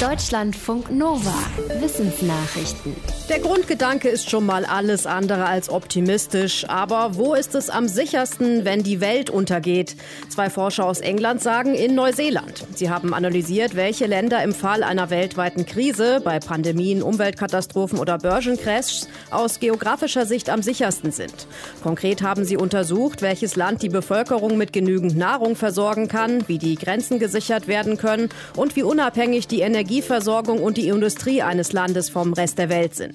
Deutschlandfunk Nova. Wissensnachrichten. Der Grundgedanke ist schon mal alles andere als optimistisch. Aber wo ist es am sichersten, wenn die Welt untergeht? Zwei Forscher aus England sagen in Neuseeland. Sie haben analysiert, welche Länder im Fall einer weltweiten Krise, bei Pandemien, Umweltkatastrophen oder Börsencrashs, aus geografischer Sicht am sichersten sind. Konkret haben sie untersucht, welches Land die Bevölkerung mit genügend Nahrung versorgen kann, wie die Grenzen gesichert werden können und wie unabhängig die Energie Energieversorgung und die Industrie eines Landes vom Rest der Welt sind.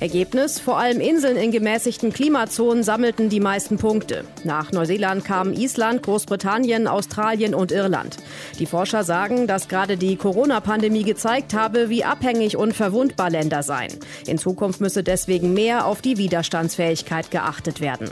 Ergebnis, vor allem Inseln in gemäßigten Klimazonen sammelten die meisten Punkte. Nach Neuseeland kamen Island, Großbritannien, Australien und Irland. Die Forscher sagen, dass gerade die Corona-Pandemie gezeigt habe, wie abhängig und verwundbar Länder seien. In Zukunft müsse deswegen mehr auf die Widerstandsfähigkeit geachtet werden.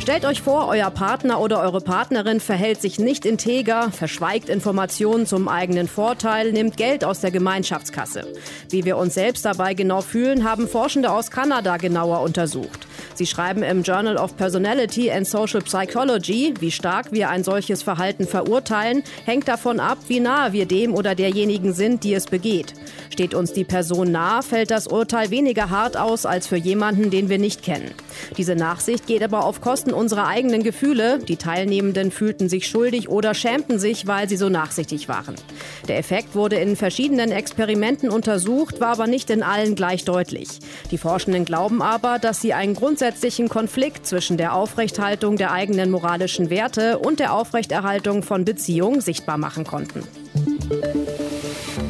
Stellt euch vor, euer Partner oder eure Partnerin verhält sich nicht integer, verschweigt Informationen zum eigenen Vorteil, nimmt Geld aus der Gemeinschaftskasse. Wie wir uns selbst dabei genau fühlen, haben Forschende aus Kanada genauer untersucht. Sie schreiben im Journal of Personality and Social Psychology, wie stark wir ein solches Verhalten verurteilen, hängt davon ab, wie nahe wir dem oder derjenigen sind, die es begeht. Steht uns die Person nah, fällt das Urteil weniger hart aus als für jemanden, den wir nicht kennen. Diese Nachsicht geht aber auf Kosten unserer eigenen Gefühle. Die Teilnehmenden fühlten sich schuldig oder schämten sich, weil sie so nachsichtig waren. Der Effekt wurde in verschiedenen Experimenten untersucht, war aber nicht in allen gleich deutlich. Die Forschenden glauben aber, dass sie einen grundsätzlichen grundsätzlichen Konflikt zwischen der Aufrechthaltung der eigenen moralischen Werte und der Aufrechterhaltung von Beziehungen sichtbar machen konnten.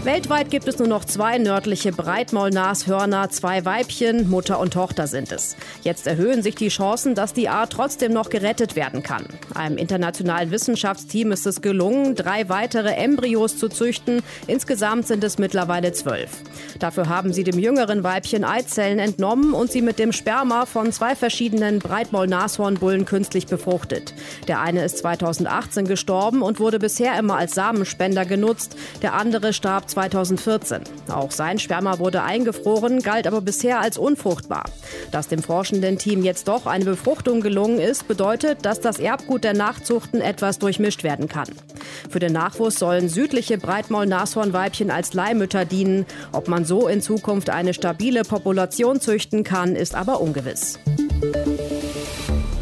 Weltweit gibt es nur noch zwei nördliche Breitmaulnashörner, zwei Weibchen, Mutter und Tochter sind es. Jetzt erhöhen sich die Chancen, dass die Art trotzdem noch gerettet werden kann. Einem internationalen Wissenschaftsteam ist es gelungen, drei weitere Embryos zu züchten. Insgesamt sind es mittlerweile zwölf. Dafür haben sie dem jüngeren Weibchen Eizellen entnommen und sie mit dem Sperma von zwei verschiedenen Breitmaulnashornbullen künstlich befruchtet. Der eine ist 2018 gestorben und wurde bisher immer als Samenspender genutzt. Der andere starb 2014. Auch sein Sperma wurde eingefroren, galt aber bisher als unfruchtbar. Dass dem forschenden Team jetzt doch eine Befruchtung gelungen ist, bedeutet, dass das Erbgut der Nachzuchten etwas durchmischt werden kann. Für den Nachwuchs sollen südliche Breitmaul-Nashornweibchen als Leihmütter dienen. Ob man so in Zukunft eine stabile Population züchten kann, ist aber ungewiss.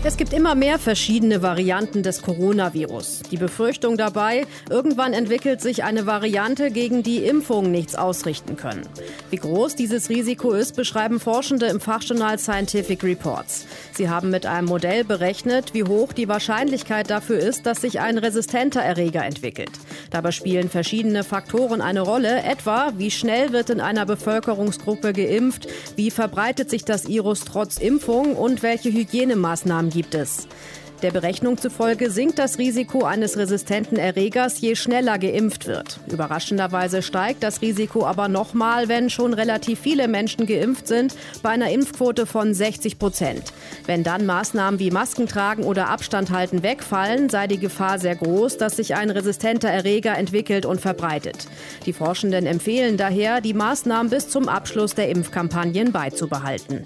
Es gibt immer mehr verschiedene Varianten des Coronavirus. Die Befürchtung dabei, irgendwann entwickelt sich eine Variante, gegen die Impfungen nichts ausrichten können. Wie groß dieses Risiko ist, beschreiben Forschende im Fachjournal Scientific Reports. Sie haben mit einem Modell berechnet, wie hoch die Wahrscheinlichkeit dafür ist, dass sich ein resistenter Erreger entwickelt. Dabei spielen verschiedene Faktoren eine Rolle, etwa wie schnell wird in einer Bevölkerungsgruppe geimpft, wie verbreitet sich das Virus trotz Impfung und welche Hygienemaßnahmen gibt es. Der Berechnung zufolge sinkt das Risiko eines resistenten Erregers, je schneller geimpft wird. Überraschenderweise steigt das Risiko aber nochmal, wenn schon relativ viele Menschen geimpft sind, bei einer Impfquote von 60 Prozent. Wenn dann Maßnahmen wie Masken tragen oder Abstand halten wegfallen, sei die Gefahr sehr groß, dass sich ein resistenter Erreger entwickelt und verbreitet. Die Forschenden empfehlen daher, die Maßnahmen bis zum Abschluss der Impfkampagnen beizubehalten.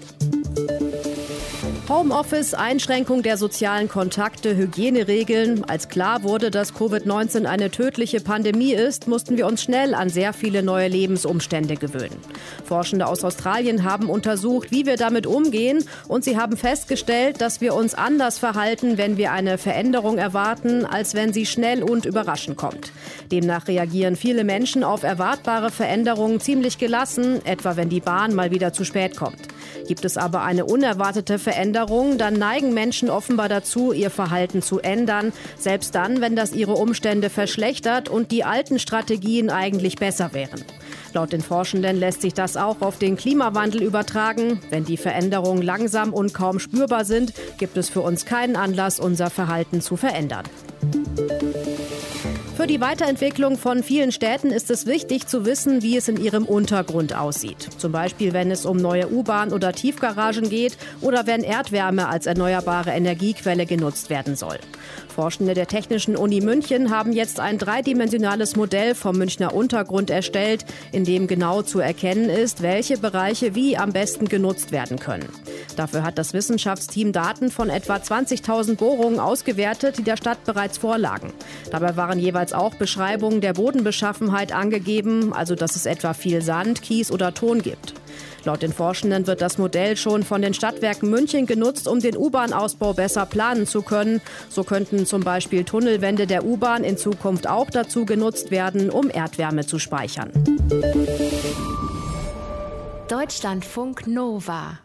Homeoffice, Einschränkung der sozialen Kontakte, Hygieneregeln. Als klar wurde, dass Covid-19 eine tödliche Pandemie ist, mussten wir uns schnell an sehr viele neue Lebensumstände gewöhnen. Forschende aus Australien haben untersucht, wie wir damit umgehen und sie haben festgestellt, dass wir uns anders verhalten, wenn wir eine Veränderung erwarten, als wenn sie schnell und überraschend kommt. Demnach reagieren viele Menschen auf erwartbare Veränderungen ziemlich gelassen, etwa wenn die Bahn mal wieder zu spät kommt. Gibt es aber eine unerwartete Veränderung, dann neigen Menschen offenbar dazu, ihr Verhalten zu ändern, selbst dann, wenn das ihre Umstände verschlechtert und die alten Strategien eigentlich besser wären. Laut den Forschenden lässt sich das auch auf den Klimawandel übertragen. Wenn die Veränderungen langsam und kaum spürbar sind, gibt es für uns keinen Anlass, unser Verhalten zu verändern. Für die Weiterentwicklung von vielen Städten ist es wichtig zu wissen, wie es in ihrem Untergrund aussieht. Zum Beispiel, wenn es um neue U-Bahn- oder Tiefgaragen geht oder wenn Erdwärme als erneuerbare Energiequelle genutzt werden soll. Forschende der Technischen Uni München haben jetzt ein dreidimensionales Modell vom Münchner Untergrund erstellt, in dem genau zu erkennen ist, welche Bereiche wie am besten genutzt werden können. Dafür hat das Wissenschaftsteam Daten von etwa 20.000 Bohrungen ausgewertet, die der Stadt bereits vorlagen. Dabei waren jeweils auch Beschreibungen der Bodenbeschaffenheit angegeben, also dass es etwa viel Sand, Kies oder Ton gibt. Laut den Forschenden wird das Modell schon von den Stadtwerken München genutzt, um den U-Bahn-Ausbau besser planen zu können. So könnten zum Beispiel Tunnelwände der U-Bahn in Zukunft auch dazu genutzt werden, um Erdwärme zu speichern. Deutschlandfunk Nova